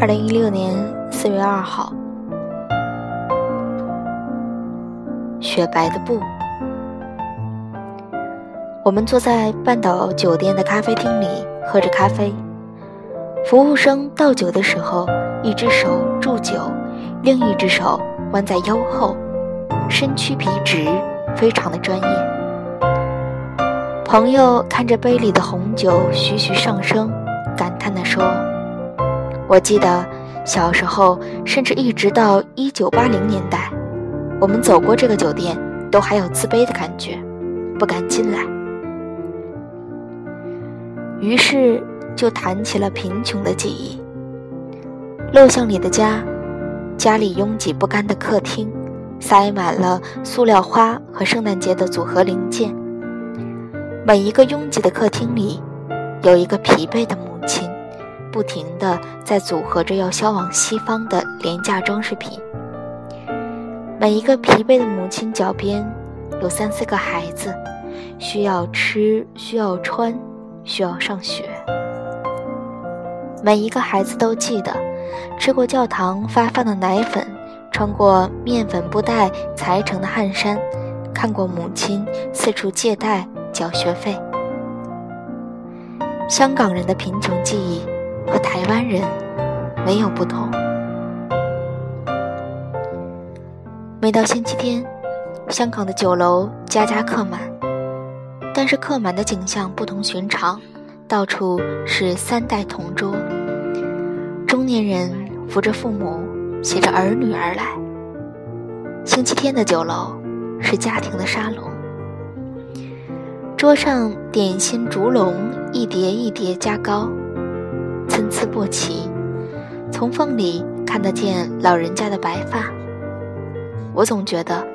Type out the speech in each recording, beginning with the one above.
二零一六年四月二号，雪白的布。我们坐在半岛酒店的咖啡厅里喝着咖啡，服务生倒酒的时候，一只手注酒，另一只手弯在腰后，身躯笔直，非常的专业。朋友看着杯里的红酒徐徐上升，感叹地说。我记得小时候，甚至一直到一九八零年代，我们走过这个酒店，都还有自卑的感觉，不敢进来。于是就谈起了贫穷的记忆。录像里的家，家里拥挤不堪的客厅，塞满了塑料花和圣诞节的组合零件。每一个拥挤的客厅里，有一个疲惫的母亲。不停地在组合着要销往西方的廉价装饰品。每一个疲惫的母亲脚边有三四个孩子，需要吃，需要穿，需要上学。每一个孩子都记得吃过教堂发放的奶粉，穿过面粉布袋裁成的汗衫，看过母亲四处借贷缴学费。香港人的贫穷记忆。和台湾人没有不同。每到星期天，香港的酒楼家家客满，但是客满的景象不同寻常，到处是三代同桌，中年人扶着父母，携着儿女而来。星期天的酒楼是家庭的沙龙，桌上点心竹笼一叠一叠加高。参差不齐，从缝里看得见老人家的白发。我总觉得，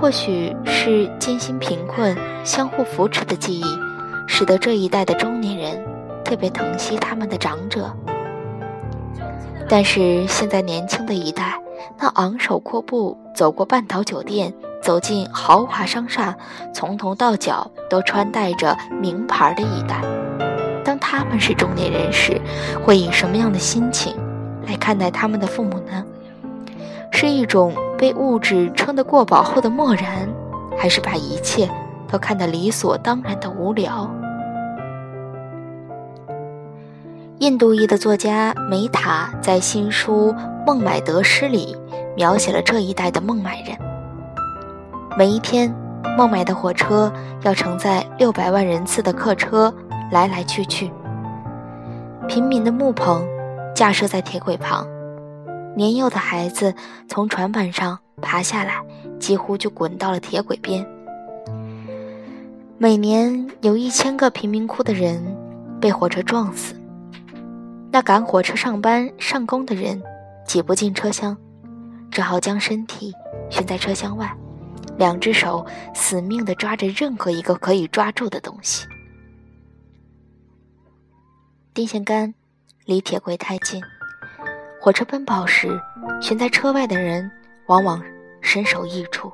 或许是艰辛贫困相互扶持的记忆，使得这一代的中年人特别疼惜他们的长者。但是现在年轻的一代，那昂首阔步走过半岛酒店，走进豪华商厦，从头到脚都穿戴着名牌的一代。当他们是中年人时，会以什么样的心情来看待他们的父母呢？是一种被物质撑得过饱后的漠然，还是把一切都看得理所当然的无聊？印度裔的作家梅塔在新书《孟买得失》里描写了这一代的孟买人。每一天，孟买的火车要承载六百万人次的客车。来来去去，平民的木棚架设在铁轨旁，年幼的孩子从船板上爬下来，几乎就滚到了铁轨边。每年有一千个贫民窟的人被火车撞死，那赶火车上班上工的人挤不进车厢，只好将身体悬在车厢外，两只手死命地抓着任何一个可以抓住的东西。电线杆离铁轨太近，火车奔跑时，悬在车外的人往往身首异处。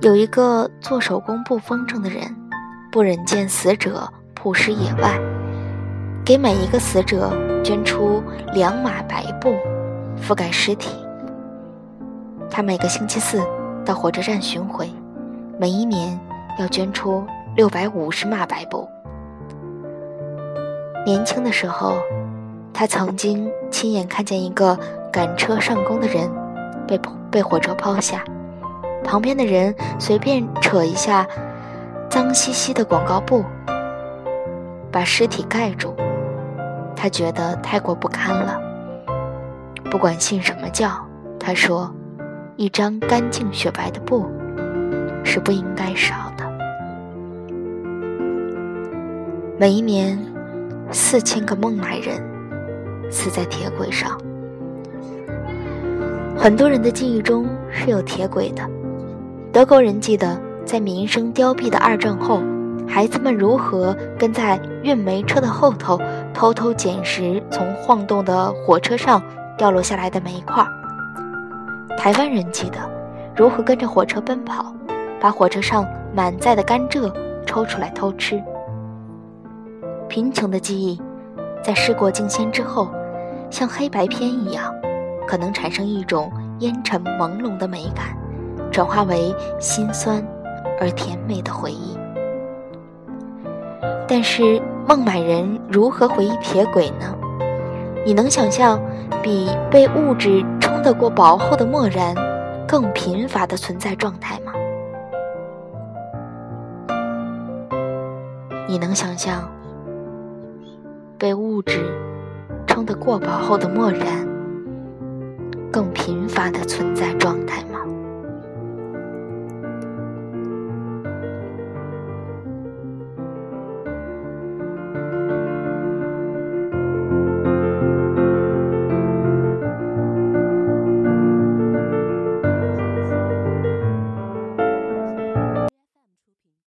有一个做手工布风筝的人，不忍见死者曝尸野外，给每一个死者捐出两码白布，覆盖尸体。他每个星期四到火车站巡回，每一年要捐出六百五十码白布。年轻的时候，他曾经亲眼看见一个赶车上工的人被被火车抛下，旁边的人随便扯一下脏兮兮的广告布，把尸体盖住。他觉得太过不堪了。不管信什么教，他说，一张干净雪白的布是不应该少的。每一年。四千个孟买人死在铁轨上。很多人的记忆中是有铁轨的。德国人记得，在民生凋敝的二战后，孩子们如何跟在运煤车的后头偷偷捡拾从晃动的火车上掉落下来的煤块。台湾人记得如何跟着火车奔跑，把火车上满载的甘蔗抽出来偷吃。贫穷的记忆，在事过境迁之后，像黑白片一样，可能产生一种烟尘朦胧的美感，转化为心酸而甜美的回忆。但是孟买人如何回忆铁轨呢？你能想象比被物质冲得过薄后的漠然更贫乏的存在状态吗？你能想象被物质撑得过饱后的漠然更贫乏的存在状态吗？